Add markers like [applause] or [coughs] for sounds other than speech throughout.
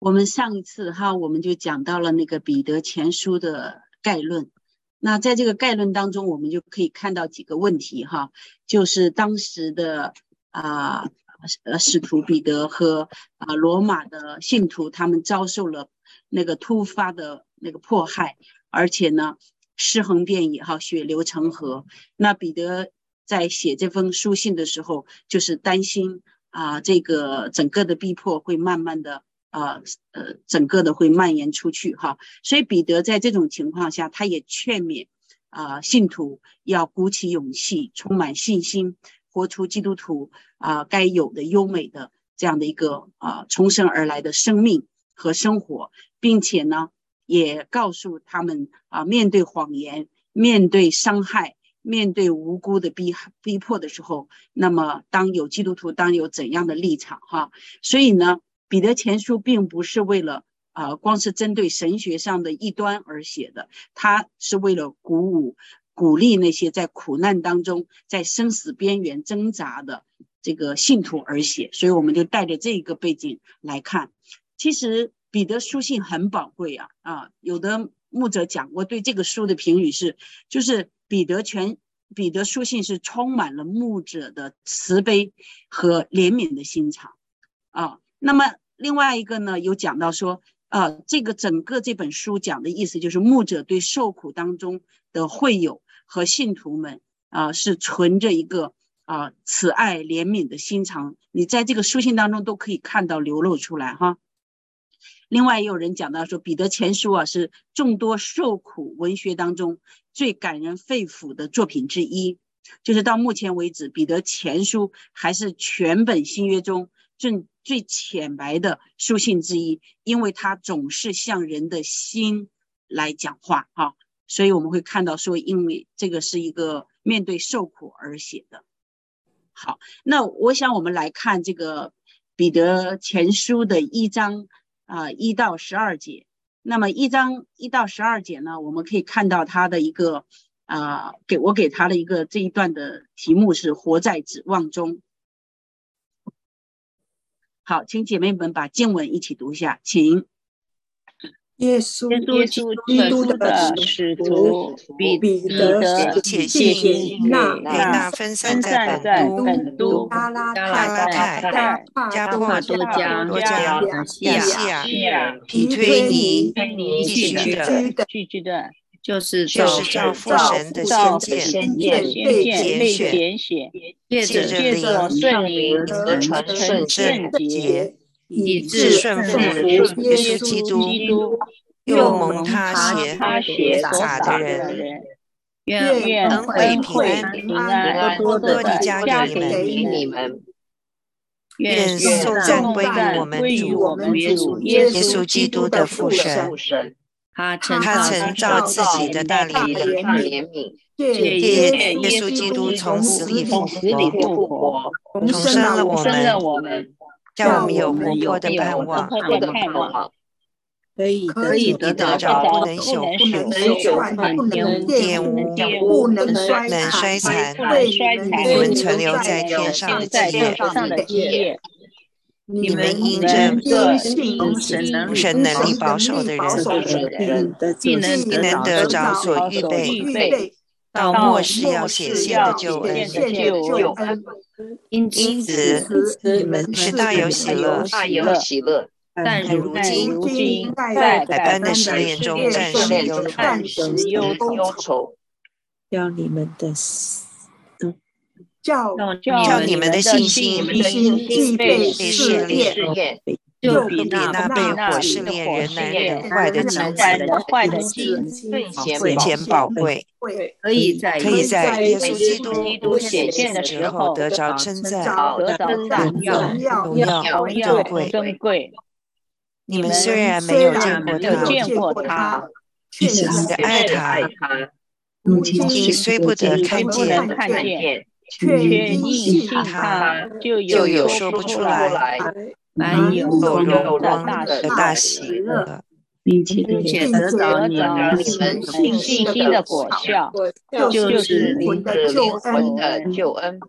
我们上一次哈，我们就讲到了那个彼得前书的概论。那在这个概论当中，我们就可以看到几个问题哈，就是当时的啊呃使徒彼得和啊罗马的信徒，他们遭受了那个突发的那个迫害，而且呢尸横遍野哈，血流成河。那彼得在写这封书信的时候，就是担心啊这个整个的逼迫会慢慢的。啊，呃，整个的会蔓延出去哈，所以彼得在这种情况下，他也劝勉啊信徒要鼓起勇气，充满信心，活出基督徒啊该有的优美的这样的一个啊重生而来的生命和生活，并且呢，也告诉他们啊，面对谎言、面对伤害、面对无辜的逼逼迫的时候，那么当有基督徒当有怎样的立场哈，所以呢。彼得前书并不是为了啊，光是针对神学上的异端而写的，他是为了鼓舞、鼓励那些在苦难当中、在生死边缘挣扎的这个信徒而写。所以，我们就带着这一个背景来看。其实，彼得书信很宝贵啊啊！有的牧者讲过，对这个书的评语是，就是彼得全彼得书信是充满了牧者的慈悲和怜悯的心肠啊。那么另外一个呢，有讲到说，呃，这个整个这本书讲的意思就是，牧者对受苦当中的会友和信徒们啊，是存着一个啊慈爱怜悯的心肠，你在这个书信当中都可以看到流露出来哈。另外也有人讲到说，彼得前书啊是众多受苦文学当中最感人肺腑的作品之一，就是到目前为止，彼得前书还是全本新约中最。最浅白的书信之一，因为它总是向人的心来讲话哈，所以我们会看到说，因为这个是一个面对受苦而写的。好，那我想我们来看这个彼得前书的一章啊一到十二节。那么一章一到十二节呢，我们可以看到他的一个啊，给我给他的一个这一段的题目是“活在指望中”。好，请姐妹们把经文一起读一下，请。耶稣，耶稣基督的使徒彼得，写信那那分散在本都、加拉太、加帕多加、罗加、亚细亚、皮推尼地区的的。就是就是照父神的先见、拣选，借着灵顺灵和传圣洁，以致顺服耶稣基督，又蒙他血洒的人，愿愿恩惠平安多多的加给你们。愿颂赞归于我们主耶稣基督的父神。他曾造自己的大怜悯，借耶稣基督从死里复活，重生了我们，叫我们有活泼的盼望，可以可以得到不能朽坏、不能玷污、不能衰残、你们存留在天上的基业。你们因着信神能力保守的人，必能能得着所预备到末世要显现的救恩。因此，你们是大有喜乐，大有喜乐。但如今在百般的试炼中，暂时忧愁，要你们的。叫叫你们的信心必被试炼，就比那被火试炼人难忍坏的金子最显宝贵，可以在可以在耶稣基督显现的时候得着称赞，得着荣耀荣耀珍贵。你们虽然没有见过他，却是爱他，如今虽不得看见。却应信他，就有说不出来，满有荣光的大喜乐，并且得着你们信信心的果效，就是灵的救恩。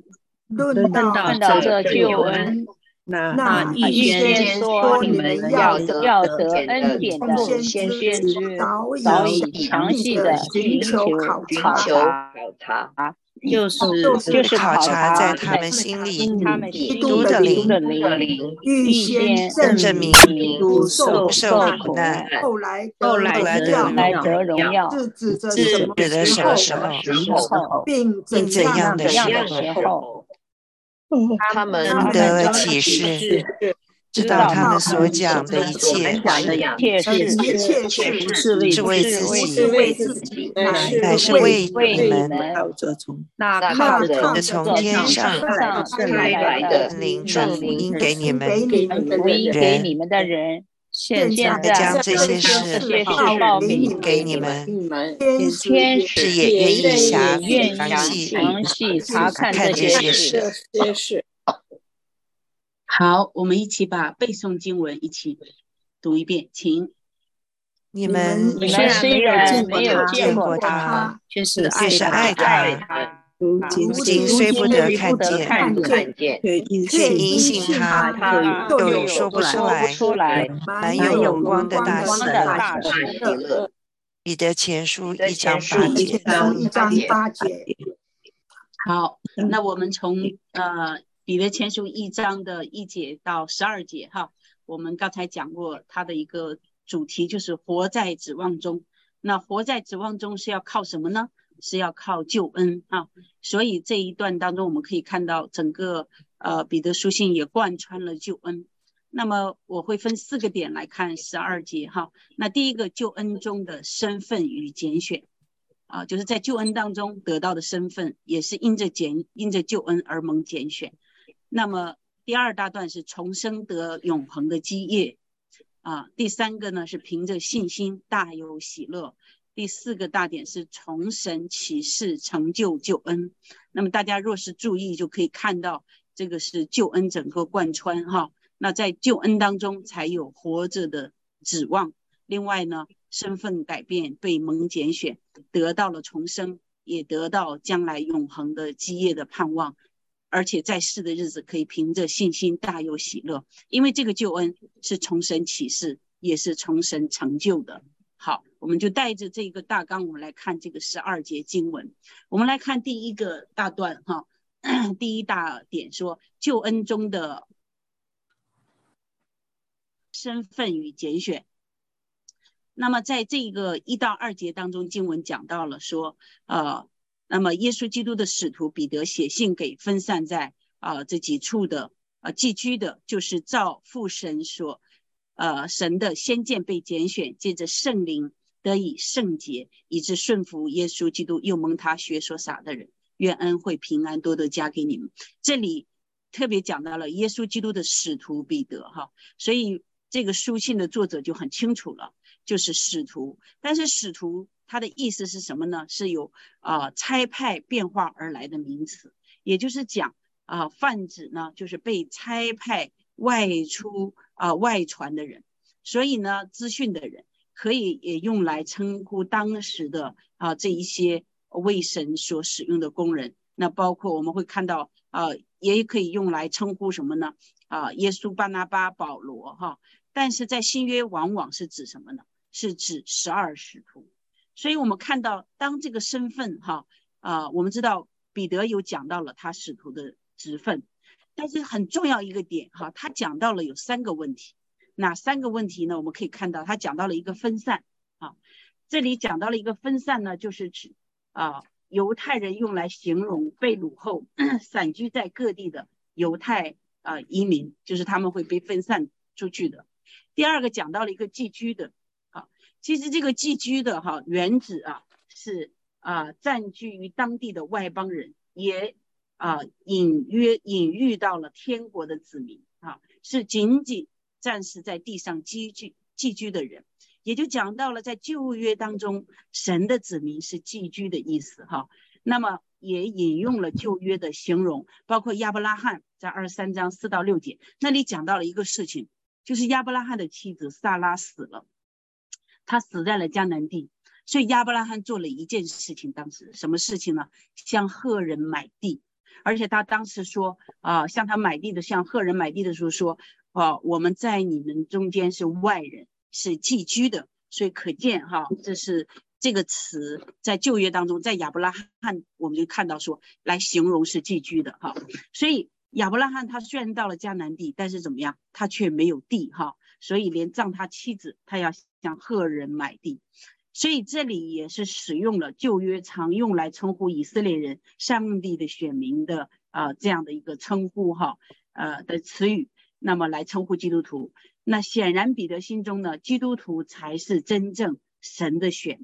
论到这救恩，那预先说你们要得要得恩典的先知早已详细的寻求考察，就是就是考察在他们心里基督的灵预先证明基督受受苦难，后来后来得荣耀，是指的什么时候，并怎样的时候。他们的启示，知道他们所讲的一切，一切是是为自己，乃是为你们。那靠着从天上来的灵传福音给你们的人。现在将这些事报给你们，天使也愿意详细查看这些事。好，我们一起把背诵经文一起读一遍，请。你们你们虽然没有见过他，却是爱他。如今虽不得看见，却因信他，又说不出来，满有荣光的大喜乐。彼得前书一章八节。好，那我们从呃彼得前书一章的一节到十二节哈，我们刚才讲过它的一个主题就是活在指望中。那活在指望中是要靠什么呢？是要靠救恩啊，所以这一段当中，我们可以看到整个呃彼得书信也贯穿了救恩。那么我会分四个点来看十二节哈。那第一个救恩中的身份与拣选啊，就是在救恩当中得到的身份，也是因着拣因着救恩而蒙拣选。那么第二大段是重生得永恒的基业啊，第三个呢是凭着信心大有喜乐。第四个大点是从神启示成就救恩，那么大家若是注意，就可以看到这个是救恩整个贯穿哈。那在救恩当中才有活着的指望。另外呢，身份改变被蒙拣选，得到了重生，也得到将来永恒的基业的盼望。而且在世的日子可以凭着信心大有喜乐，因为这个救恩是从神启示，也是从神成就的。好，我们就带着这个大纲，我们来看这个十二节经文。我们来看第一个大段，哈，[coughs] 第一大点说救恩中的身份与拣选。那么在这个一到二节当中，经文讲到了说，呃，那么耶稣基督的使徒彼得写信给分散在啊这几处的啊寄居的，就是照父神所。呃，神的先见被拣选，借着圣灵得以圣洁，以致顺服耶稣基督，又蒙他血所洒的人，愿恩惠平安多多加给你们。这里特别讲到了耶稣基督的使徒彼得，哈，所以这个书信的作者就很清楚了，就是使徒。但是使徒他的意思是什么呢？是由啊差派变化而来的名词，也就是讲啊泛指呢，就是被差派外出。啊，外传的人，所以呢，资讯的人可以也用来称呼当时的啊这一些为神所使用的工人。那包括我们会看到啊，也可以用来称呼什么呢？啊，耶稣、巴拿巴、保罗哈。但是在新约往往是指什么呢？是指十二使徒。所以我们看到当这个身份哈啊，我们知道彼得有讲到了他使徒的职分。但是很重要一个点哈，他讲到了有三个问题，哪三个问题呢？我们可以看到他讲到了一个分散啊，这里讲到了一个分散呢，就是指啊犹太人用来形容被掳后 [coughs] 散居在各地的犹太啊移民，就是他们会被分散出去的。第二个讲到了一个寄居的，其实这个寄居的哈原指啊是啊占据于当地的外邦人也。啊，隐约隐喻到了天国的子民啊，是仅仅暂时在地上寄居寄居的人，也就讲到了在旧约当中，神的子民是寄居的意思哈。那么也引用了旧约的形容，包括亚伯拉罕在二十三章四到六节那里讲到了一个事情，就是亚伯拉罕的妻子萨拉死了，他死在了迦南地，所以亚伯拉罕做了一件事情，当时什么事情呢？向赫人买地。而且他当时说啊，向他买地的，向赫人买地的时候说啊，我们在你们中间是外人，是寄居的，所以可见哈，这是这个词在旧约当中，在亚伯拉罕我们就看到说来形容是寄居的哈，所以亚伯拉罕他虽然到了迦南地，但是怎么样，他却没有地哈，所以连葬他妻子，他要向赫人买地。所以这里也是使用了旧约常用来称呼以色列人上帝的选民的啊这样的一个称呼哈呃的词语，那么来称呼基督徒。那显然彼得心中呢，基督徒才是真正神的选。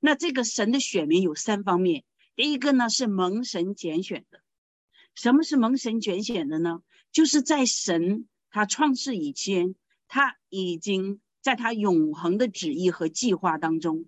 那这个神的选民有三方面，第一个呢是蒙神拣选的。什么是蒙神拣选的呢？就是在神他创世以前，他已经。在他永恒的旨意和计划当中，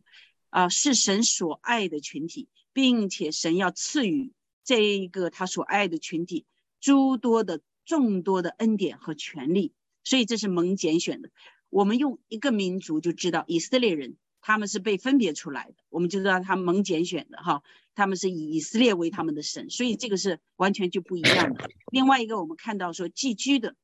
啊，是神所爱的群体，并且神要赐予这一个他所爱的群体诸多的众多的恩典和权利，所以这是蒙拣选的。我们用一个民族就知道以色列人，他们是被分别出来的，我们就知道他们蒙拣选的哈，他们是以以色列为他们的神，所以这个是完全就不一样的。另外一个，我们看到说寄居的。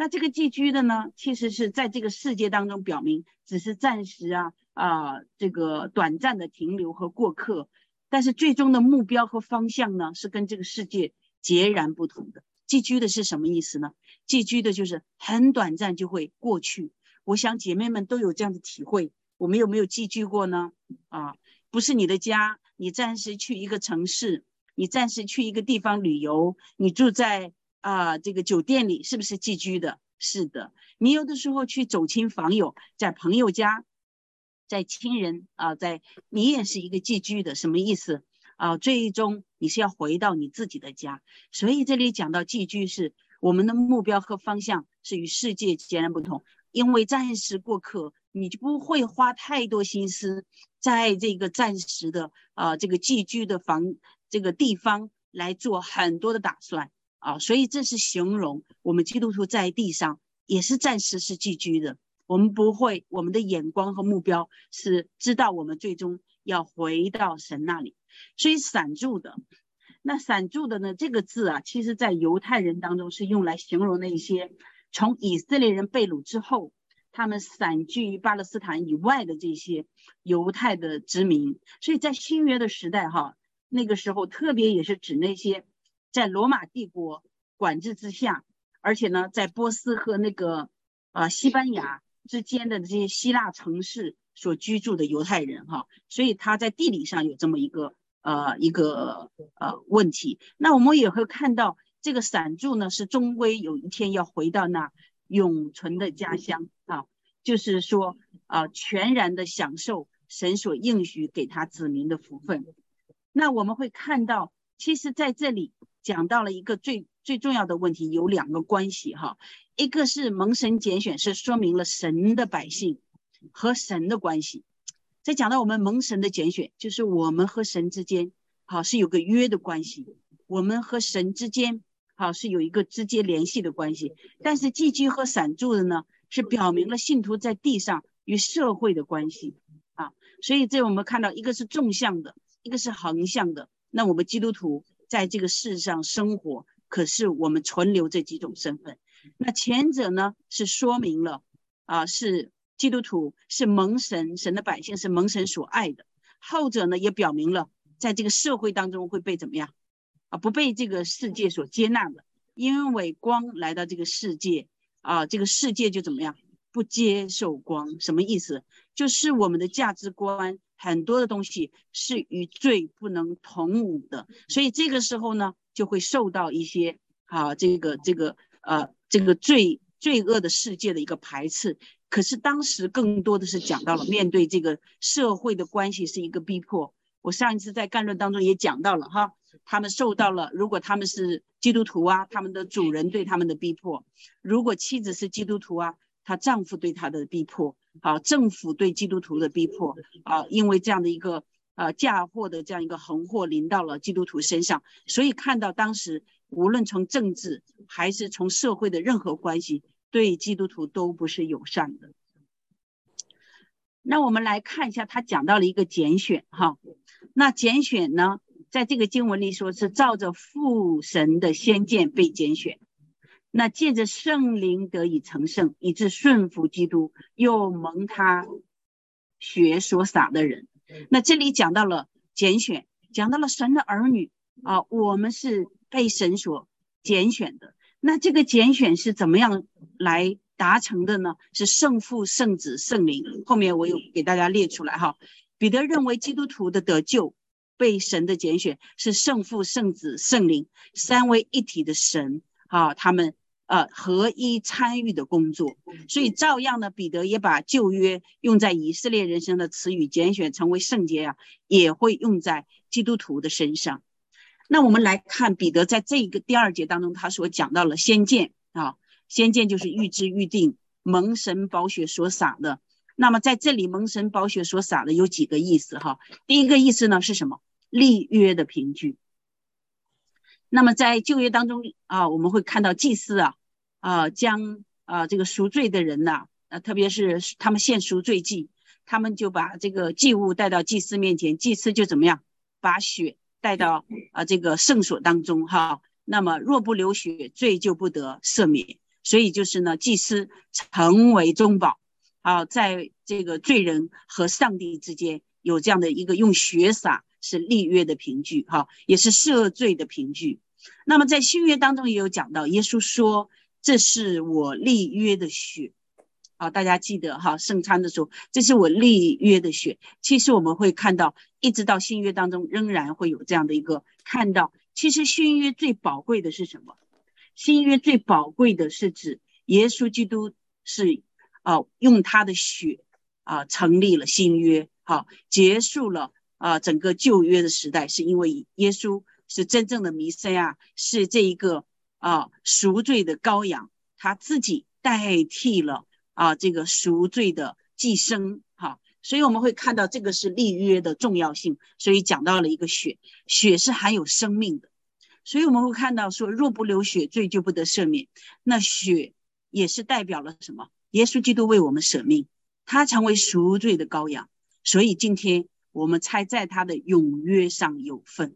那这个寄居的呢，其实是在这个世界当中表明只是暂时啊啊这个短暂的停留和过客，但是最终的目标和方向呢是跟这个世界截然不同的。寄居的是什么意思呢？寄居的就是很短暂就会过去。我想姐妹们都有这样的体会。我们有没有寄居过呢？啊，不是你的家，你暂时去一个城市，你暂时去一个地方旅游，你住在。啊，这个酒店里是不是寄居的？是的，你有的时候去走亲访友，在朋友家，在亲人啊，在你也是一个寄居的，什么意思啊？最终你是要回到你自己的家，所以这里讲到寄居，是我们的目标和方向是与世界截然不同，因为暂时过客，你就不会花太多心思在这个暂时的啊这个寄居的房这个地方来做很多的打算。啊，所以这是形容我们基督徒在地上也是暂时是寄居的。我们不会，我们的眼光和目标是知道我们最终要回到神那里。所以散住的，那散住的呢？这个字啊，其实在犹太人当中是用来形容那些从以色列人被掳之后，他们散居于巴勒斯坦以外的这些犹太的殖民。所以在新约的时代，哈，那个时候特别也是指那些。在罗马帝国管制之下，而且呢，在波斯和那个呃西班牙之间的这些希腊城市所居住的犹太人哈，所以他在地理上有这么一个呃一个呃问题。那我们也会看到，这个散住呢是终归有一天要回到那永存的家乡啊，就是说啊全然的享受神所应许给他子民的福分。那我们会看到，其实在这里。讲到了一个最最重要的问题，有两个关系哈，一个是蒙神拣选，是说明了神的百姓和神的关系。再讲到我们蒙神的拣选，就是我们和神之间好是有个约的关系，我们和神之间好是有一个直接联系的关系。但是寄居和散住的呢，是表明了信徒在地上与社会的关系啊。所以这我们看到一个是纵向的，一个是横向的。那我们基督徒。在这个世上生活，可是我们存留这几种身份。那前者呢，是说明了啊，是基督徒，是蒙神神的百姓，是蒙神所爱的；后者呢，也表明了在这个社会当中会被怎么样啊，不被这个世界所接纳的。因为光来到这个世界啊，这个世界就怎么样，不接受光。什么意思？就是我们的价值观。很多的东西是与罪不能同舞的，所以这个时候呢，就会受到一些啊，这个这个呃，这个罪罪恶的世界的一个排斥。可是当时更多的是讲到了面对这个社会的关系是一个逼迫。我上一次在概论当中也讲到了哈，他们受到了，如果他们是基督徒啊，他们的主人对他们的逼迫；如果妻子是基督徒啊，她丈夫对她的逼迫。好，政府对基督徒的逼迫啊，因为这样的一个呃嫁祸的这样一个横祸临到了基督徒身上，所以看到当时无论从政治还是从社会的任何关系，对基督徒都不是友善的。那我们来看一下，他讲到了一个拣选哈，那拣选呢，在这个经文里说是照着父神的先见被拣选，那借着圣灵得以成圣，以致顺服基督，又蒙他血所洒的人。那这里讲到了拣选，讲到了神的儿女啊，我们是被神所拣选的。那这个拣选是怎么样来达成的呢？是圣父、圣子、圣灵。后面我有给大家列出来哈。彼得认为基督徒的得救。被神的拣选是圣父、圣子、圣灵三位一体的神啊，他们呃合一参与的工作，所以照样呢，彼得也把旧约用在以色列人生的词语拣选成为圣洁啊，也会用在基督徒的身上。那我们来看彼得在这个第二节当中，他所讲到了先见啊，先见就是预知预定蒙神宝血所洒的。那么在这里蒙神宝血所洒的有几个意思哈？第一个意思呢是什么？立约的凭据。那么在旧约当中啊，我们会看到祭司啊啊将啊这个赎罪的人呐，啊特别是他们献赎罪祭，他们就把这个祭物带到祭司面前，祭司就怎么样把血带到啊这个圣所当中哈。那么若不流血，罪就不得赦免。所以就是呢，祭司成为中保啊，在这个罪人和上帝之间有这样的一个用血洒。是立约的凭据，哈，也是赦罪的凭据。那么在新约当中也有讲到，耶稣说：“这是我立约的血。”好，大家记得哈，圣餐的时候，这是我立约的血。其实我们会看到，一直到新约当中，仍然会有这样的一个看到。其实新约最宝贵的是什么？新约最宝贵的是指耶稣基督是啊，用他的血啊，成立了新约，好，结束了。啊，整个旧约的时代是因为耶稣是真正的弥赛亚，是这一个啊赎罪的羔羊，他自己代替了啊这个赎罪的寄生，哈，所以我们会看到这个是立约的重要性，所以讲到了一个血，血是含有生命的，所以我们会看到说，若不流血，罪就不得赦免，那血也是代表了什么？耶稣基督为我们舍命，他成为赎罪的羔羊，所以今天。我们猜在他的永约上有份。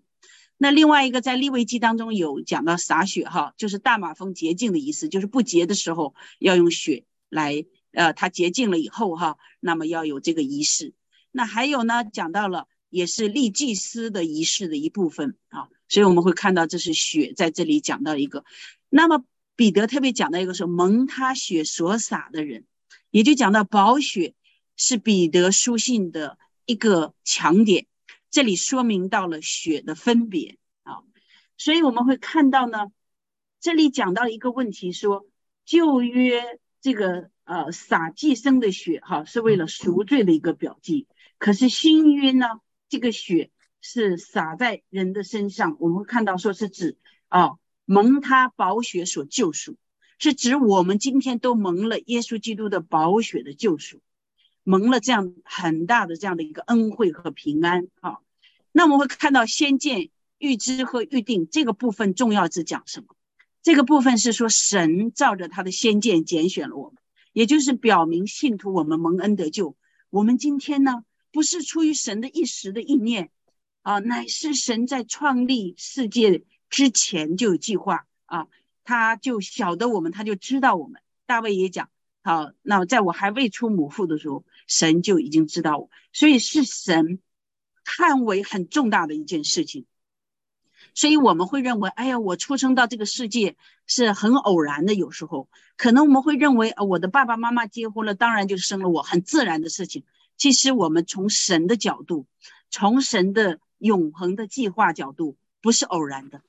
那另外一个在利未记当中有讲到洒血哈，就是大马蜂洁净的意思，就是不洁的时候要用血来，呃，它洁净了以后哈，那么要有这个仪式。那还有呢，讲到了也是立祭司的仪式的一部分啊，所以我们会看到这是血在这里讲到一个。那么彼得特别讲到一个说蒙他血所洒的人，也就讲到宝血是彼得书信的。一个强点，这里说明到了血的分别啊，所以我们会看到呢，这里讲到一个问题，说旧约这个呃撒祭生的血哈是为了赎罪的一个表记，可是新约呢，这个血是洒在人的身上，我们会看到说是指啊蒙他宝血所救赎，是指我们今天都蒙了耶稣基督的宝血的救赎。蒙了这样很大的这样的一个恩惠和平安啊，那我们会看到先见、预知和预定这个部分重要是讲什么？这个部分是说神照着他的先见拣选了我们，也就是表明信徒我们蒙恩得救。我们今天呢，不是出于神的一时的意念啊，乃是神在创立世界之前就有计划啊，他就晓得我们，他就知道我们。大卫也讲。好，那在我还未出母腹的时候，神就已经知道我，所以是神看为很重大的一件事情。所以我们会认为，哎呀，我出生到这个世界是很偶然的。有时候可能我们会认为，呃，我的爸爸妈妈结婚了，当然就生了我，很自然的事情。其实我们从神的角度，从神的永恒的计划角度，不是偶然的。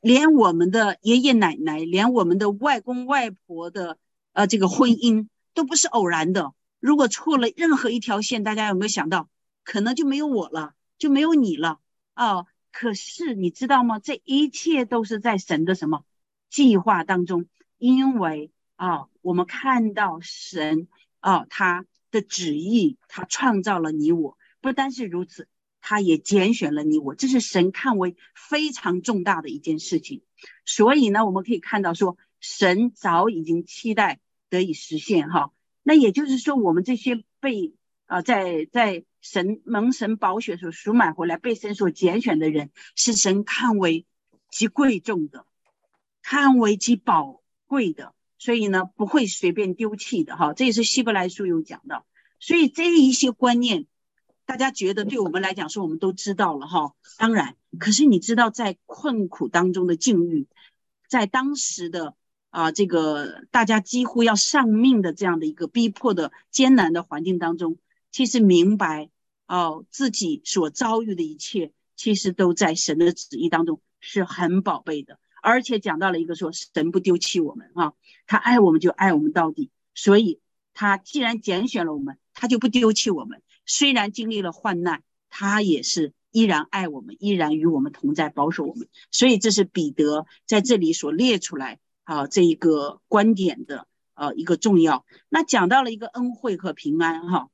连我们的爷爷奶奶，连我们的外公外婆的。呃，这个婚姻都不是偶然的。如果错了任何一条线，大家有没有想到，可能就没有我了，就没有你了啊？可是你知道吗？这一切都是在神的什么计划当中？因为啊，我们看到神啊，他的旨意，他创造了你我。不单是如此，他也拣选了你我，这是神看为非常重大的一件事情。所以呢，我们可以看到说。神早已经期待得以实现哈，那也就是说，我们这些被啊，在在神蒙神宝血所赎买回来，被神所拣选的人，是神看为极贵重的，看为极宝贵的，所以呢，不会随便丢弃的哈。这也是希伯来书有讲的。所以这一些观念，大家觉得对我们来讲，说我们都知道了哈。当然，可是你知道，在困苦当中的境遇，在当时的啊这个大家几乎要丧命的这样的一个逼迫的艰难的环境当中。其实明白哦，自己所遭遇的一切，其实都在神的旨意当中是很宝贝的。而且讲到了一个说，神不丢弃我们啊，他爱我们就爱我们到底。所以他既然拣选了我们，他就不丢弃我们。虽然经历了患难，他也是依然爱我们，依然与我们同在，保守我们。所以这是彼得在这里所列出来啊这一个观点的呃一个重要。那讲到了一个恩惠和平安哈。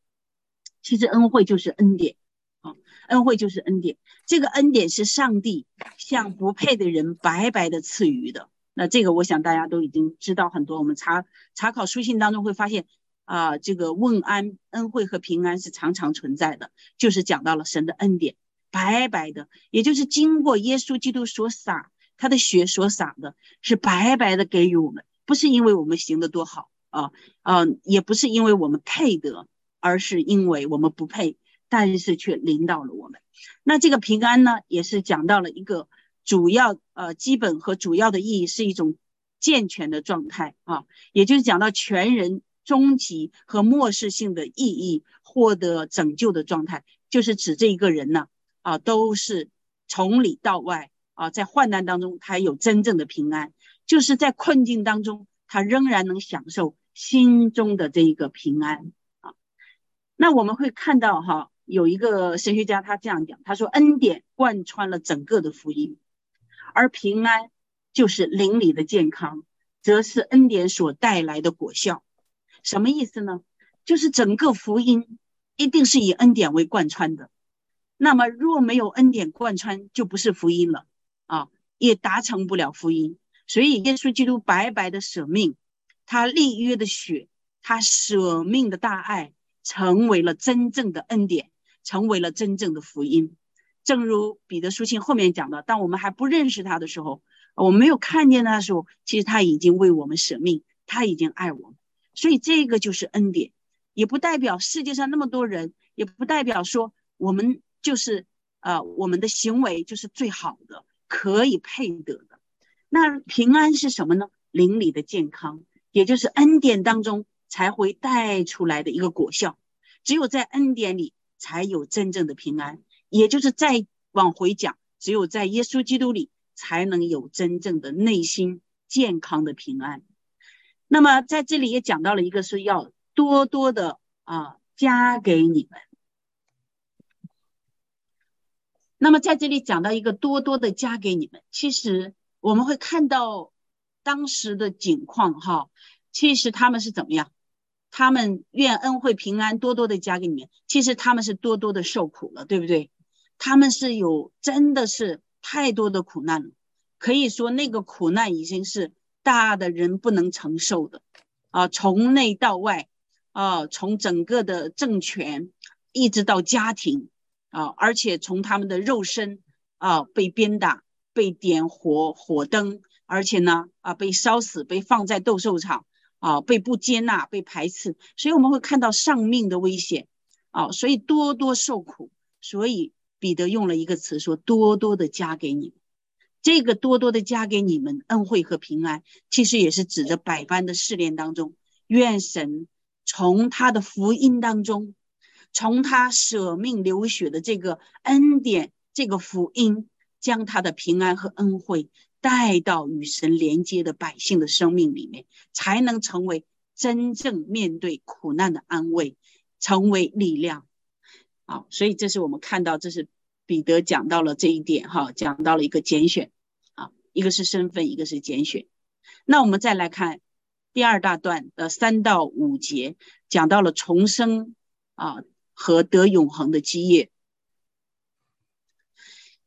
其实恩惠就是恩典，啊，恩惠就是恩典。这个恩典是上帝向不配的人白白的赐予的。那这个我想大家都已经知道很多。我们查查考书信当中会发现，啊，这个问安、恩惠和平安是常常存在的，就是讲到了神的恩典，白白的，也就是经过耶稣基督所洒他的血所洒的，是白白的给予我们，不是因为我们行的多好啊，嗯，也不是因为我们配得。而是因为我们不配，但是却领导了我们。那这个平安呢，也是讲到了一个主要呃基本和主要的意义，是一种健全的状态啊，也就是讲到全人终极和末世性的意义，获得拯救的状态，就是指这一个人呢啊，都是从里到外啊，在患难当中他有真正的平安，就是在困境当中他仍然能享受心中的这一个平安。那我们会看到哈，有一个神学家他这样讲，他说恩典贯穿了整个的福音，而平安就是邻里的健康，则是恩典所带来的果效。什么意思呢？就是整个福音一定是以恩典为贯穿的。那么若没有恩典贯穿，就不是福音了啊，也达成不了福音。所以耶稣基督白白的舍命，他立约的血，他舍命的大爱。成为了真正的恩典，成为了真正的福音。正如彼得书信后面讲的，当我们还不认识他的时候，我们没有看见他的时候，其实他已经为我们舍命，他已经爱我们。所以这个就是恩典，也不代表世界上那么多人，也不代表说我们就是呃我们的行为就是最好的，可以配得的。那平安是什么呢？邻里的健康，也就是恩典当中。才会带出来的一个果效，只有在恩典里才有真正的平安，也就是再往回讲，只有在耶稣基督里才能有真正的内心健康的平安。那么在这里也讲到了一个是要多多的啊加给你们。那么在这里讲到一个多多的加给你们，其实我们会看到当时的景况哈，其实他们是怎么样？他们愿恩惠平安多多的加给你们，其实他们是多多的受苦了，对不对？他们是有真的是太多的苦难了，可以说那个苦难已经是大的人不能承受的啊，从内到外啊，从整个的政权一直到家庭啊，而且从他们的肉身啊被鞭打、被点火火灯，而且呢啊被烧死、被放在斗兽场。啊，被不接纳、被排斥，所以我们会看到丧命的危险啊，所以多多受苦。所以彼得用了一个词说：“多多的加给你们。”这个多多的加给你们恩惠和平安，其实也是指着百般的试炼当中，愿神从他的福音当中，从他舍命流血的这个恩典、这个福音，将他的平安和恩惠。带到与神连接的百姓的生命里面，才能成为真正面对苦难的安慰，成为力量。好，所以这是我们看到，这是彼得讲到了这一点，哈，讲到了一个拣选，啊，一个是身份，一个是拣选。那我们再来看第二大段的三到五节，讲到了重生啊和得永恒的基业。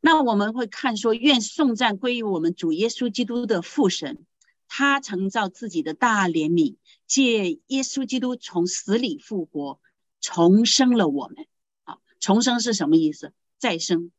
那我们会看说，愿颂赞归于我们主耶稣基督的父神，他曾造自己的大怜悯，借耶稣基督从死里复活，重生了我们。啊，重生是什么意思？再生，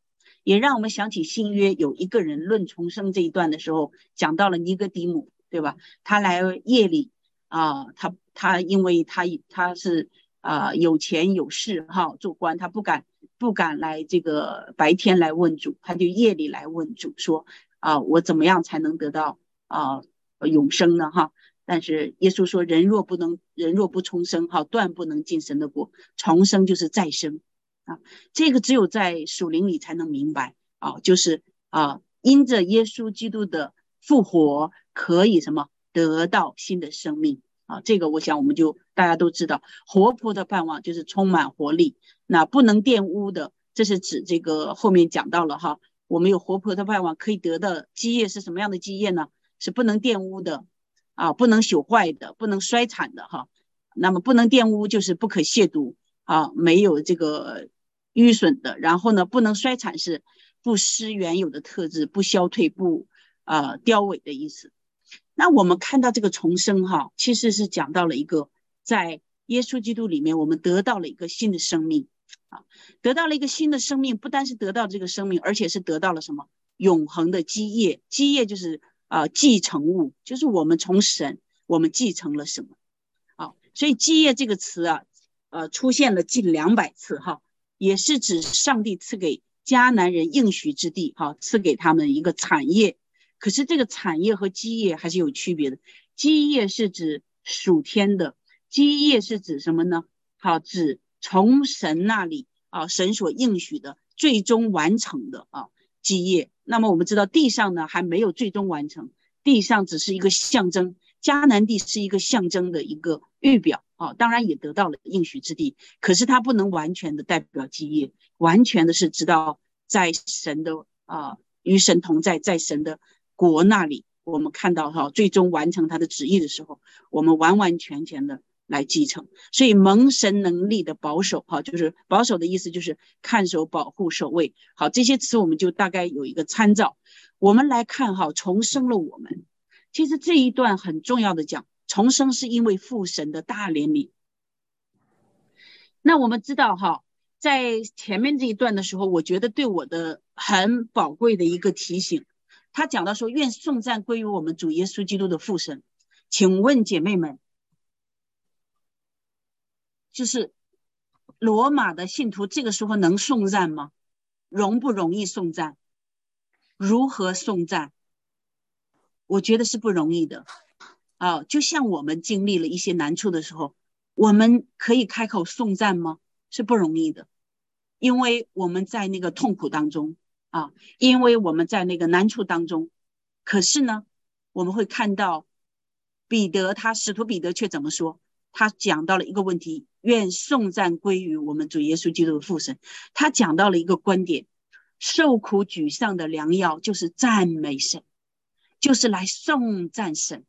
也让我们想起新约有一个人论重生这一段的时候，讲到了尼哥底母，对吧？他来夜里啊，他他因为他他是啊有钱有势哈，做官，他不敢不敢来这个白天来问主，他就夜里来问主说啊，我怎么样才能得到啊永生呢？哈。但是耶稣说：“人若不能，人若不重生，哈，断不能进神的国。重生就是再生啊，这个只有在属灵里才能明白啊，就是啊，因着耶稣基督的复活，可以什么得到新的生命啊。这个我想我们就大家都知道，活泼的盼望就是充满活力。那不能玷污的，这是指这个后面讲到了哈，我们有活泼的盼望，可以得到基业是什么样的基业呢？是不能玷污的。”啊，不能朽坏的，不能衰残的哈。那么不能玷污，就是不可亵渎啊，没有这个淤损的。然后呢，不能衰残是不失原有的特质，不消退，不啊凋萎的意思。那我们看到这个重生哈，其实是讲到了一个在耶稣基督里面，我们得到了一个新的生命啊，得到了一个新的生命，不单是得到这个生命，而且是得到了什么永恒的基业，基业就是。啊，继承物就是我们从神，我们继承了什么？啊，所以基业这个词啊，呃，出现了近两百次哈，也是指上帝赐给迦南人应许之地，哈，赐给他们一个产业。可是这个产业和基业还是有区别的，基业是指属天的，基业是指什么呢？好，指从神那里啊，神所应许的最终完成的啊。基业，那么我们知道地上呢还没有最终完成，地上只是一个象征，迦南地是一个象征的一个预表啊，当然也得到了应许之地，可是它不能完全的代表基业，完全的是知道在神的啊与神同在，在神的国那里，我们看到哈最终完成他的旨意的时候，我们完完全全的。来继承，所以蒙神能力的保守，哈，就是保守的意思，就是看守、保护、守卫。好，这些词我们就大概有一个参照。我们来看，哈，重生了我们。其实这一段很重要的讲，重生是因为父神的大怜悯。那我们知道，哈，在前面这一段的时候，我觉得对我的很宝贵的一个提醒，他讲到说，愿颂赞归于我们主耶稣基督的父神。请问姐妹们？就是罗马的信徒这个时候能送赞吗？容不容易送赞？如何送赞？我觉得是不容易的啊！就像我们经历了一些难处的时候，我们可以开口送赞吗？是不容易的，因为我们在那个痛苦当中啊，因为我们在那个难处当中。可是呢，我们会看到彼得，他使徒彼得却怎么说？他讲到了一个问题。愿颂赞归于我们主耶稣基督的父神。他讲到了一个观点：受苦沮丧的良药就是赞美神，就是来颂赞神。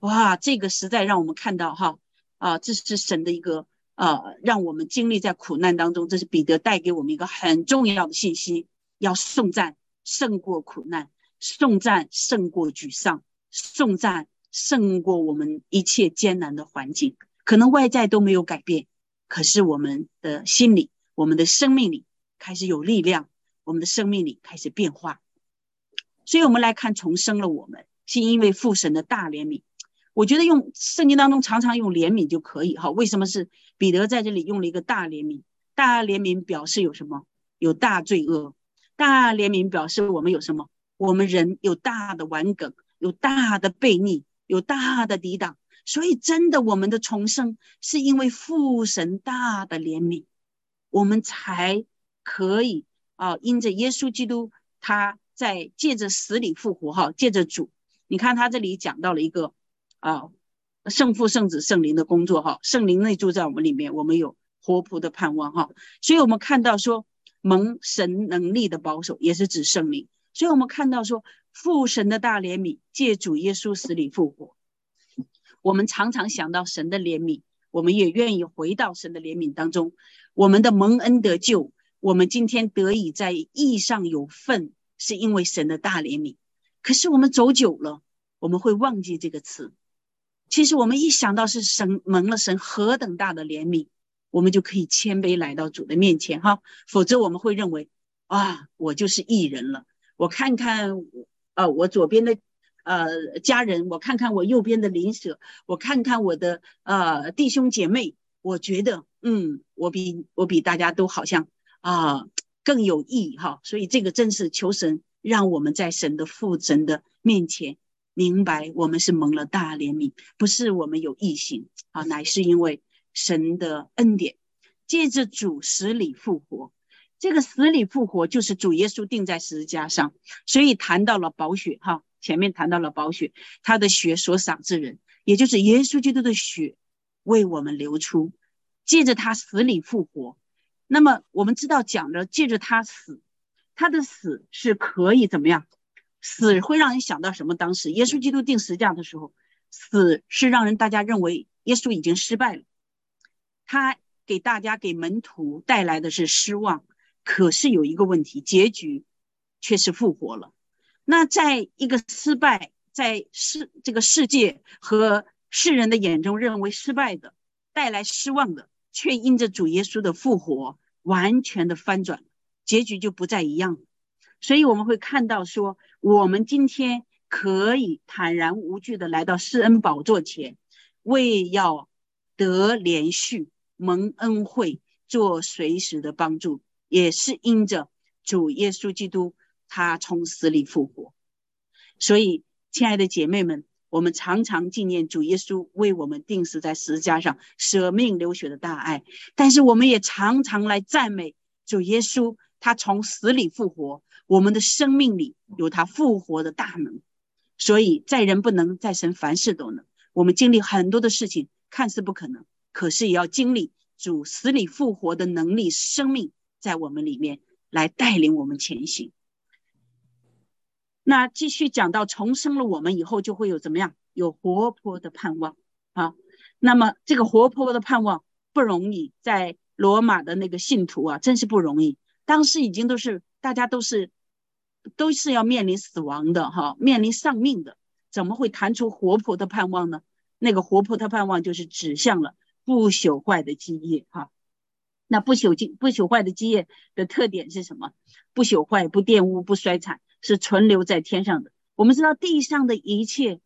哇，这个实在让我们看到哈啊，这是神的一个呃，让我们经历在苦难当中。这是彼得带给我们一个很重要的信息：要颂赞胜过苦难，颂赞胜过沮丧，颂赞胜过我们一切艰难的环境。可能外在都没有改变，可是我们的心里、我们的生命里开始有力量，我们的生命里开始变化。所以，我们来看重生了我们，是因为父神的大怜悯。我觉得用圣经当中常常用怜悯就可以哈。为什么是彼得在这里用了一个大怜悯？大怜悯表示有什么？有大罪恶。大怜悯表示我们有什么？我们人有大的顽梗，有大的悖逆，有大的抵挡。所以，真的，我们的重生是因为父神大的怜悯，我们才可以啊，因着耶稣基督，他在借着死里复活，哈，借着主，你看他这里讲到了一个啊，圣父、圣子、圣灵的工作，哈，圣灵内住在我们里面，我们有活泼的盼望，哈，所以我们看到说蒙神能力的保守，也是指圣灵，所以我们看到说父神的大怜悯，借主耶稣死里复活。我们常常想到神的怜悯，我们也愿意回到神的怜悯当中。我们的蒙恩得救，我们今天得以在义上有份，是因为神的大怜悯。可是我们走久了，我们会忘记这个词。其实我们一想到是神蒙了神何等大的怜悯，我们就可以谦卑来到主的面前哈。否则我们会认为啊，我就是艺人了。我看看，呃，我左边的呃家人，我看看我右边的邻舍，我看看我的呃弟兄姐妹，我觉得，嗯，我比我比大家都好像啊更有意义哈。所以这个正是求神让我们在神的父神的面前。明白，我们是蒙了大怜悯，不是我们有异心啊，乃是因为神的恩典，借着主死里复活。这个死里复活就是主耶稣钉在十字架上，所以谈到了宝血哈，前面谈到了宝血，他的血所赏之人，也就是耶稣基督的血为我们流出，借着他死里复活。那么我们知道讲着，借着他死，他的死是可以怎么样？死会让人想到什么？当时耶稣基督定十字架的时候，死是让人大家认为耶稣已经失败了，他给大家给门徒带来的是失望。可是有一个问题，结局却是复活了。那在一个失败，在世这个世界和世人的眼中认为失败的、带来失望的，却因着主耶稣的复活，完全的翻转，结局就不再一样。所以我们会看到说。我们今天可以坦然无惧的来到施恩宝座前，为要得连续蒙恩惠，做随时的帮助，也是因着主耶稣基督他从死里复活。所以，亲爱的姐妹们，我们常常纪念主耶稣为我们定死在十字架上舍命流血的大爱，但是我们也常常来赞美主耶稣，他从死里复活。我们的生命里有他复活的大能，所以在人不能，在神凡事都能。我们经历很多的事情，看似不可能，可是也要经历主死里复活的能力，生命在我们里面来带领我们前行。那继续讲到重生了，我们以后就会有怎么样？有活泼的盼望啊。那么这个活泼的盼望不容易，在罗马的那个信徒啊，真是不容易。当时已经都是大家都是。都是要面临死亡的哈，面临丧命的，怎么会谈出活泼的盼望呢？那个活泼的盼望就是指向了不朽坏的基业哈。那不朽基不朽坏的基业的特点是什么？不朽坏、不玷污、不衰残，是存留在天上的。我们知道地上的一切，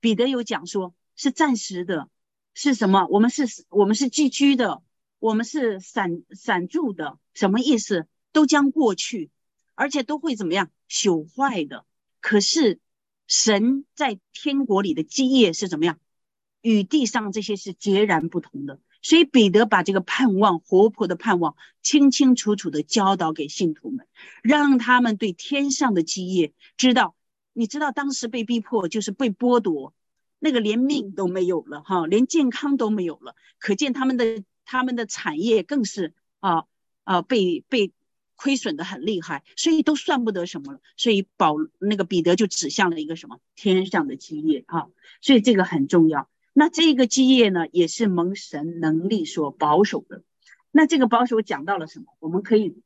彼得有讲说是暂时的，是什么？我们是我们是寄居的，我们是散散住的，什么意思？都将过去。而且都会怎么样朽坏的？可是神在天国里的基业是怎么样？与地上这些是截然不同的。所以彼得把这个盼望、活泼的盼望，清清楚楚的教导给信徒们，让他们对天上的基业知道。你知道当时被逼迫就是被剥夺，那个连命都没有了哈，连健康都没有了。可见他们的他们的产业更是啊啊被被。亏损的很厉害，所以都算不得什么了。所以保那个彼得就指向了一个什么天上的基业啊，所以这个很重要。那这个基业呢，也是蒙神能力所保守的。那这个保守讲到了什么？我们可以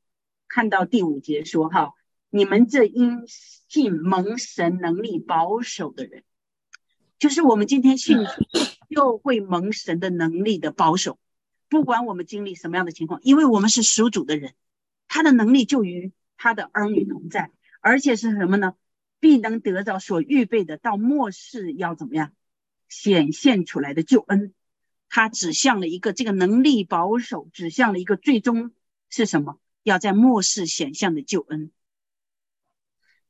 看到第五节说哈，你们这因信蒙神能力保守的人，就是我们今天信主又会蒙神的能力的保守，不管我们经历什么样的情况，因为我们是属主的人。他的能力就与他的儿女同在，而且是什么呢？必能得到所预备的，到末世要怎么样显现出来的救恩？他指向了一个这个能力保守，指向了一个最终是什么？要在末世显现的救恩。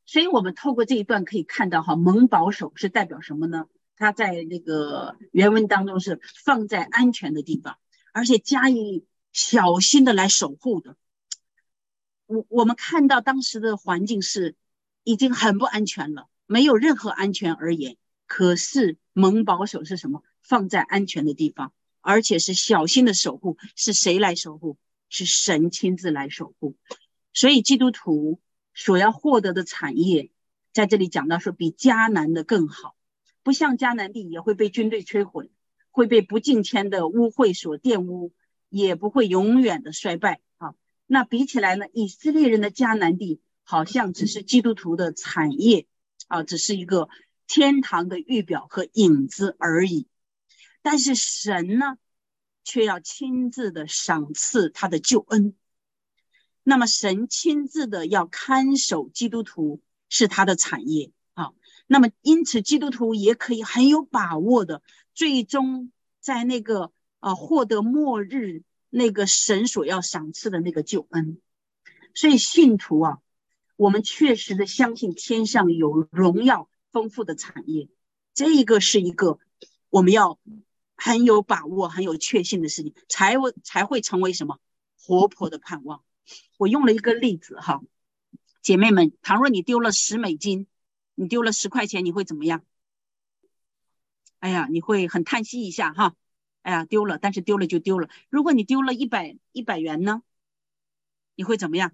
所以，我们透过这一段可以看到，哈，蒙保守是代表什么呢？他在那个原文当中是放在安全的地方，而且加以小心的来守护的。我我们看到当时的环境是已经很不安全了，没有任何安全而言。可是蒙保守是什么？放在安全的地方，而且是小心的守护。是谁来守护？是神亲自来守护。所以基督徒所要获得的产业，在这里讲到说比迦南的更好，不像迦南地也会被军队摧毁，会被不敬虔的污秽所玷污，也不会永远的衰败啊。那比起来呢？以色列人的迦南地好像只是基督徒的产业啊，只是一个天堂的预表和影子而已。但是神呢，却要亲自的赏赐他的救恩。那么神亲自的要看守基督徒是他的产业啊。那么因此基督徒也可以很有把握的，最终在那个啊获得末日那个神所要赏赐的那个救恩。所以信徒啊，我们确实的相信天上有荣耀丰富的产业，这一个是一个我们要很有把握、很有确信的事情，才会才会成为什么活泼的盼望。我用了一个例子哈，姐妹们，倘若你丢了十美金，你丢了十块钱，你会怎么样？哎呀，你会很叹息一下哈。哎呀，丢了，但是丢了就丢了。如果你丢了一百一百元呢，你会怎么样？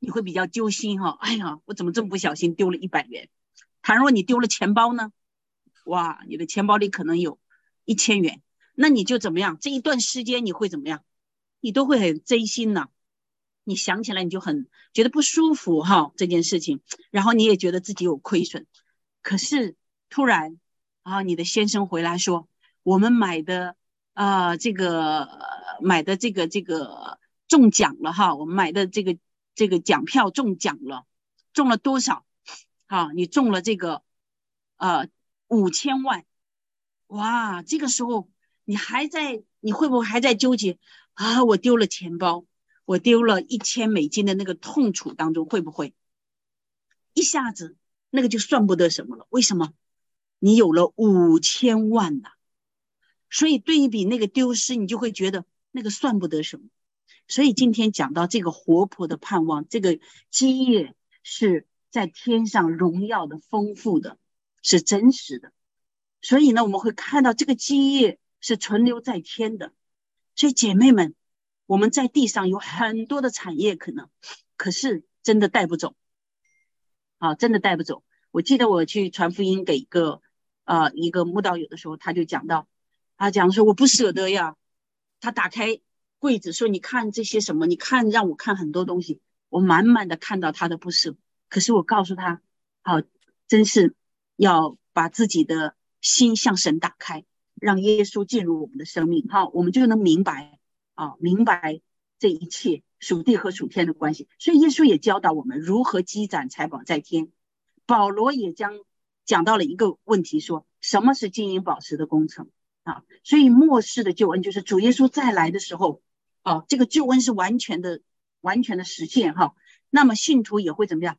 你会比较揪心哈。哎呀，我怎么这么不小心丢了一百元？倘若你丢了钱包呢？哇，你的钱包里可能有一千元，那你就怎么样？这一段时间你会怎么样？你都会很真心呐，你想起来你就很觉得不舒服哈这件事情，然后你也觉得自己有亏损，可是突然啊，你的先生回来说，我们买的啊这个买的这个这个中奖了哈，我们买的这个这个奖票中奖了，中了多少？啊，你中了这个呃五千万，哇，这个时候你还在，你会不会还在纠结？啊！我丢了钱包，我丢了一千美金的那个痛楚当中，会不会一下子那个就算不得什么了？为什么？你有了五千万呐，所以对比那个丢失，你就会觉得那个算不得什么。所以今天讲到这个活泼的盼望，这个基业是在天上荣耀的、丰富的，是真实的。所以呢，我们会看到这个基业是存留在天的。所以姐妹们，我们在地上有很多的产业可能，可是真的带不走，啊，真的带不走。我记得我去传福音给一个呃一个慕道友的时候，他就讲到，他讲说我不舍得呀。他打开柜子说：“你看这些什么？你看让我看很多东西，我满满的看到他的不舍。可是我告诉他，好，真是要把自己的心向神打开。”让耶稣进入我们的生命，好，我们就能明白啊，明白这一切属地和属天的关系。所以耶稣也教导我们如何积攒财宝在天。保罗也将讲到了一个问题，说什么是金银宝石的工程啊？所以末世的救恩就是主耶稣再来的时候，啊，这个救恩是完全的、完全的实现，哈。那么信徒也会怎么样？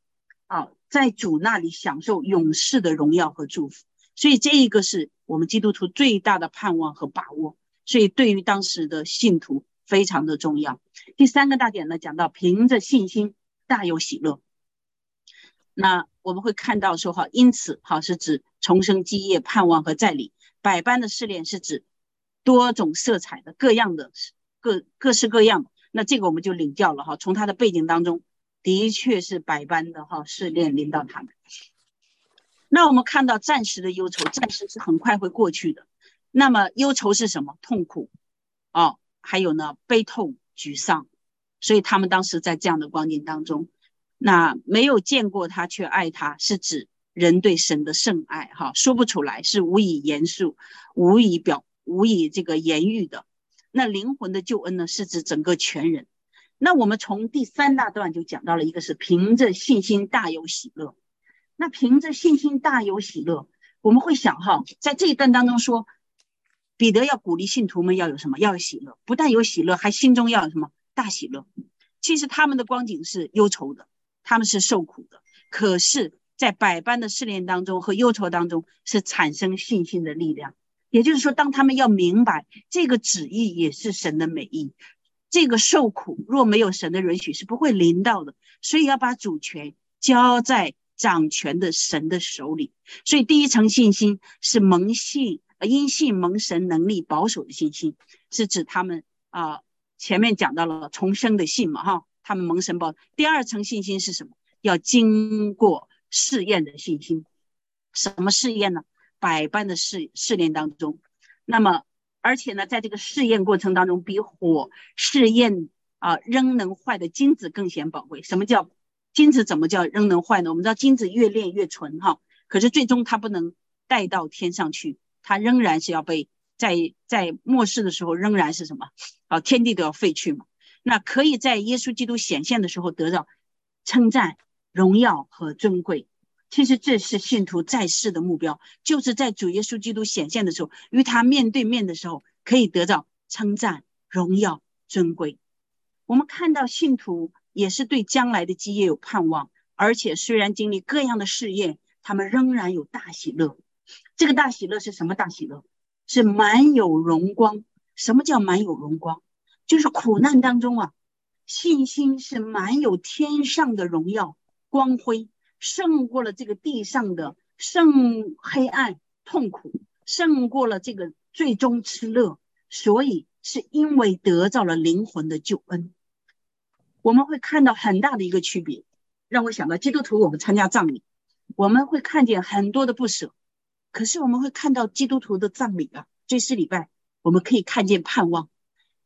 啊，在主那里享受永世的荣耀和祝福。所以这一个是我们基督徒最大的盼望和把握，所以对于当时的信徒非常的重要。第三个大点呢，讲到凭着信心大有喜乐。那我们会看到说哈，因此哈是指重生基业、盼望和在理。百般的试炼是指多种色彩的各样的各各式各样。那这个我们就领教了哈，从他的背景当中，的确是百般的哈试炼临到他们。那我们看到暂时的忧愁，暂时是很快会过去的。那么忧愁是什么？痛苦，哦，还有呢，悲痛、沮丧。所以他们当时在这样的光景当中，那没有见过他却爱他，是指人对神的圣爱，哈，说不出来，是无以言述、无以表、无以这个言喻的。那灵魂的救恩呢，是指整个全人。那我们从第三大段就讲到了一个是凭着信心大有喜乐。那凭着信心大有喜乐，我们会想哈，在这一段当中说，彼得要鼓励信徒们要有什么？要有喜乐，不但有喜乐，还心中要有什么？大喜乐。其实他们的光景是忧愁的，他们是受苦的，可是，在百般的试炼当中和忧愁当中，是产生信心的力量。也就是说，当他们要明白这个旨意也是神的美意，这个受苦若没有神的允许是不会临到的，所以要把主权交在。掌权的神的手里，所以第一层信心是蒙信，呃，因信蒙神能力保守的信心，是指他们啊，前面讲到了重生的信嘛，哈，他们蒙神保。第二层信心是什么？要经过试验的信心，什么试验呢？百般的试试炼当中，那么而且呢，在这个试验过程当中，比火试验啊仍能坏的金子更显宝贵。什么叫？金子怎么叫仍能坏呢？我们知道金子越炼越纯哈，可是最终它不能带到天上去，它仍然是要被在在末世的时候仍然是什么？啊，天地都要废去嘛。那可以在耶稣基督显现的时候得到称赞、荣耀和尊贵。其实这是信徒在世的目标，就是在主耶稣基督显现的时候，与他面对面的时候，可以得到称赞、荣耀、尊贵。我们看到信徒也是对将来的基业有盼望，而且虽然经历各样的试验，他们仍然有大喜乐。这个大喜乐是什么大喜乐？是满有荣光。什么叫满有荣光？就是苦难当中啊，信心是满有天上的荣耀光辉，胜过了这个地上的胜黑暗痛苦，胜过了这个最终之乐。所以是因为得到了灵魂的救恩。我们会看到很大的一个区别，让我想到基督徒，我们参加葬礼，我们会看见很多的不舍。可是我们会看到基督徒的葬礼啊，追思礼拜，我们可以看见盼望，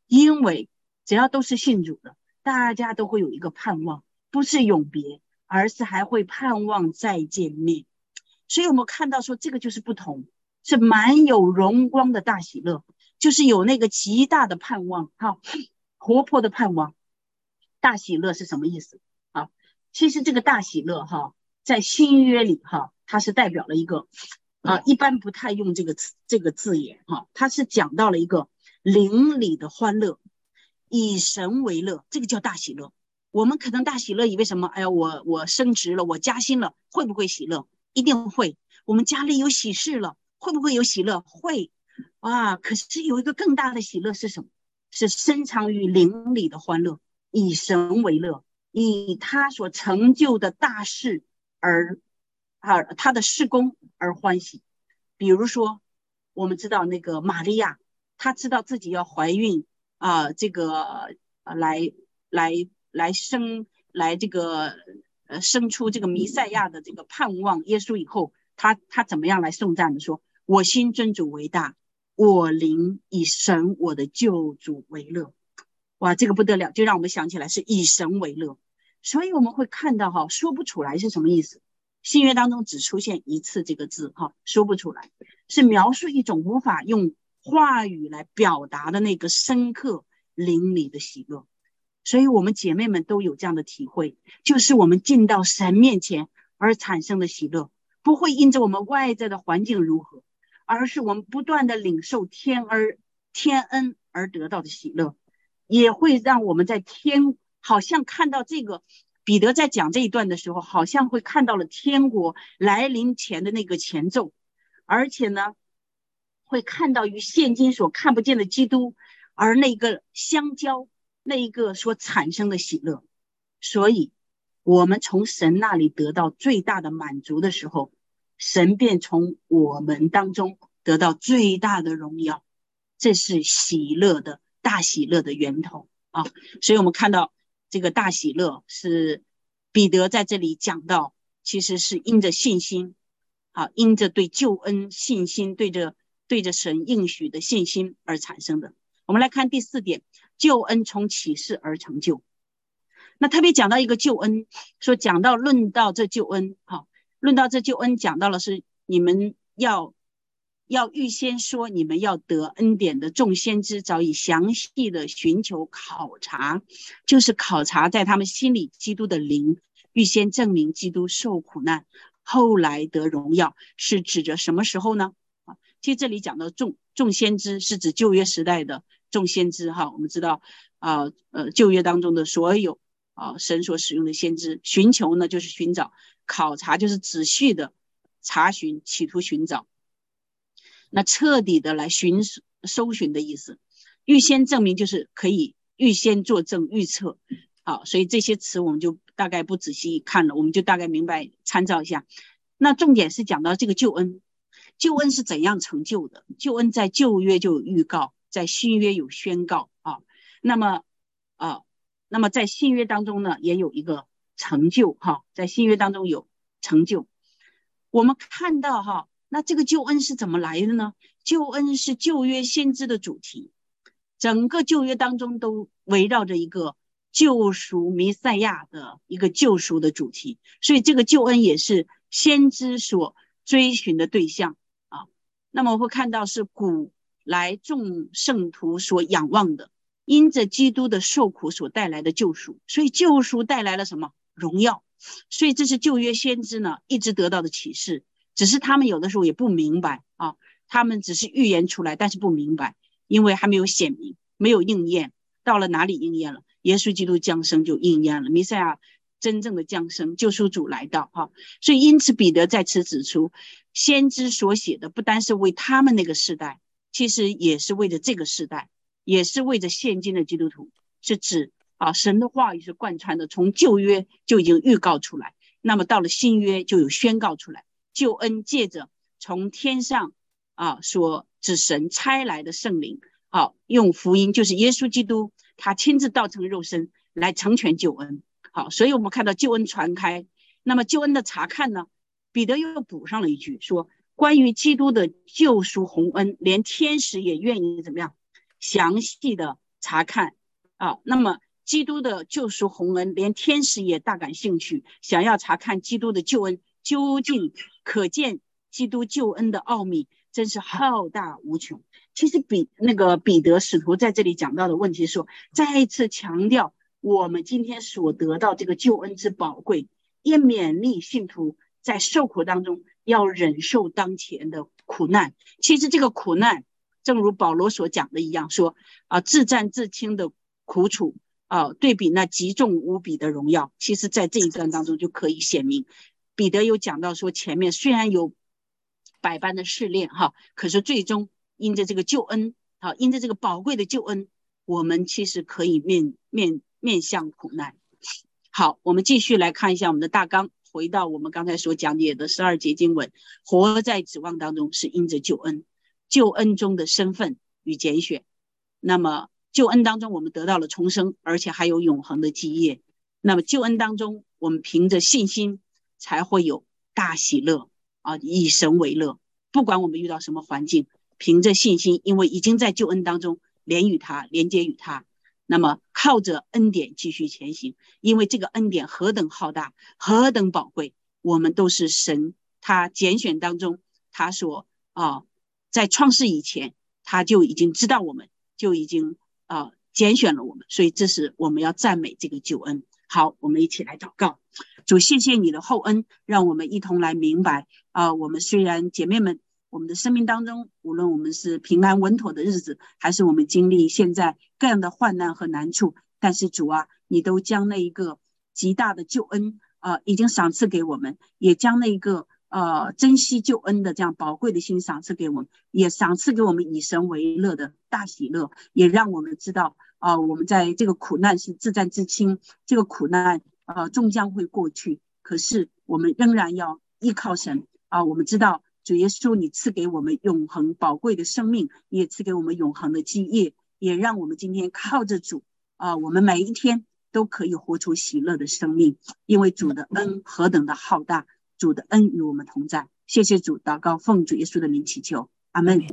因为只要都是信主的，大家都会有一个盼望，不是永别，而是还会盼望再见面。所以，我们看到说这个就是不同，是满有荣光的大喜乐，就是有那个极大的盼望，哈，活泼的盼望。大喜乐是什么意思？啊，其实这个大喜乐，哈，在新约里，哈，它是代表了一个。啊，一般不太用这个词这个字眼哈，它是讲到了一个灵里的欢乐，以神为乐，这个叫大喜乐。我们可能大喜乐以为什么？哎呀，我我升职了，我加薪了，会不会喜乐？一定会。我们家里有喜事了，会不会有喜乐？会。啊，可是有一个更大的喜乐是什么？是深藏于灵里的欢乐，以神为乐，以他所成就的大事而。啊，他的事工而欢喜，比如说，我们知道那个玛利亚，她知道自己要怀孕啊，这个来来来生来这个呃生出这个弥赛亚的这个盼望耶稣以后，他他怎么样来颂赞的？说：“我心尊主为大，我灵以神我的救主为乐。”哇，这个不得了，就让我们想起来是以神为乐，所以我们会看到哈，说不出来是什么意思。新约当中只出现一次这个字，哈，说不出来，是描述一种无法用话语来表达的那个深刻淋漓的喜乐。所以，我们姐妹们都有这样的体会，就是我们进到神面前而产生的喜乐，不会因着我们外在的环境如何，而是我们不断的领受天而天恩而得到的喜乐，也会让我们在天好像看到这个。彼得在讲这一段的时候，好像会看到了天国来临前的那个前奏，而且呢，会看到与现今所看不见的基督，而那个相交，那一个所产生的喜乐。所以，我们从神那里得到最大的满足的时候，神便从我们当中得到最大的荣耀。这是喜乐的大喜乐的源头啊！所以我们看到。这个大喜乐是彼得在这里讲到，其实是因着信心，啊，因着对救恩信心，对着对着神应许的信心而产生的。我们来看第四点，救恩从启示而成就。那特别讲到一个救恩，说讲到论到这救恩，哈，论到这救恩，讲到了是你们要。要预先说，你们要得恩典的众先知早已详细的寻求考察，就是考察在他们心里基督的灵，预先证明基督受苦难，后来得荣耀，是指着什么时候呢？啊，其实这里讲的众众先知是指旧约时代的众先知哈。我们知道啊，呃，旧约当中的所有啊神所使用的先知，寻求呢就是寻找，考察就是仔细的查询，企图寻找。那彻底的来寻搜寻的意思，预先证明就是可以预先作证预测，好，所以这些词我们就大概不仔细看了，我们就大概明白参照一下。那重点是讲到这个救恩，救恩是怎样成就的？救恩在旧约就有预告，在新约有宣告啊。那么啊，那么在新约当中呢，也有一个成就哈，在新约当中有成就，我们看到哈。那这个救恩是怎么来的呢？救恩是旧约先知的主题，整个旧约当中都围绕着一个救赎弥赛亚的一个救赎的主题，所以这个救恩也是先知所追寻的对象啊。那么我会看到是古来众圣徒所仰望的，因着基督的受苦所带来的救赎，所以救赎带来了什么荣耀？所以这是旧约先知呢一直得到的启示，只是他们有的时候也不明白啊，他们只是预言出来，但是不明白，因为还没有显明，没有应验。到了哪里应验了？耶稣基督降生就应验了，弥赛亚真正的降生，救赎主来到哈。所以因此彼得在此指出，先知所写的不单是为他们那个时代，其实也是为着这个时代，也是为着现今的基督徒，是指。啊，神的话语是贯穿的，从旧约就已经预告出来，那么到了新约就有宣告出来。救恩借着从天上啊所指神差来的圣灵，好用福音，就是耶稣基督他亲自道成肉身来成全救恩。好，所以我们看到救恩传开，那么救恩的查看呢？彼得又补上了一句，说关于基督的救赎洪恩，连天使也愿意怎么样详细的查看啊？那么。基督的救赎洪恩，连天使也大感兴趣，想要查看基督的救恩究竟。可见基督救恩的奥秘真是浩大无穷。其实彼那个彼得使徒在这里讲到的问题，说再一次强调我们今天所得到这个救恩之宝贵，也勉励信徒在受苦当中要忍受当前的苦难。其实这个苦难，正如保罗所讲的一样，说啊自战自清的苦楚。啊，对比那极重无比的荣耀，其实在这一段当中就可以显明。彼得有讲到说，前面虽然有百般的试炼，哈，可是最终因着这个救恩，啊，因着这个宝贵的救恩，我们其实可以面面面向苦难。好，我们继续来看一下我们的大纲，回到我们刚才所讲解的十二节经文，活在指望当中是因着救恩，救恩中的身份与拣选，那么。救恩当中，我们得到了重生，而且还有永恒的基业。那么救恩当中，我们凭着信心才会有大喜乐啊！以神为乐，不管我们遇到什么环境，凭着信心，因为已经在救恩当中连与他连接与他，那么靠着恩典继续前行。因为这个恩典何等浩大，何等宝贵，我们都是神他拣选当中，他所啊，在创世以前，他就已经知道我们，就已经。啊，拣选了我们，所以这是我们要赞美这个救恩。好，我们一起来祷告，主，谢谢你的厚恩，让我们一同来明白啊。我们虽然姐妹们，我们的生命当中，无论我们是平安稳妥的日子，还是我们经历现在各样的患难和难处，但是主啊，你都将那一个极大的救恩啊，已经赏赐给我们，也将那一个。呃，珍惜救恩的这样宝贵的心赏赐给我们，也赏赐给我们以神为乐的大喜乐，也让我们知道啊，我们在这个苦难是自战自清，这个苦难呃终将会过去，可是我们仍然要依靠神啊。我们知道主耶稣，你赐给我们永恒宝贵的生命，也赐给我们永恒的基业，也让我们今天靠着主啊，我们每一天都可以活出喜乐的生命，因为主的恩何等的浩大。主的恩与我们同在，谢谢主，祷告奉主耶稣的名祈求，阿门。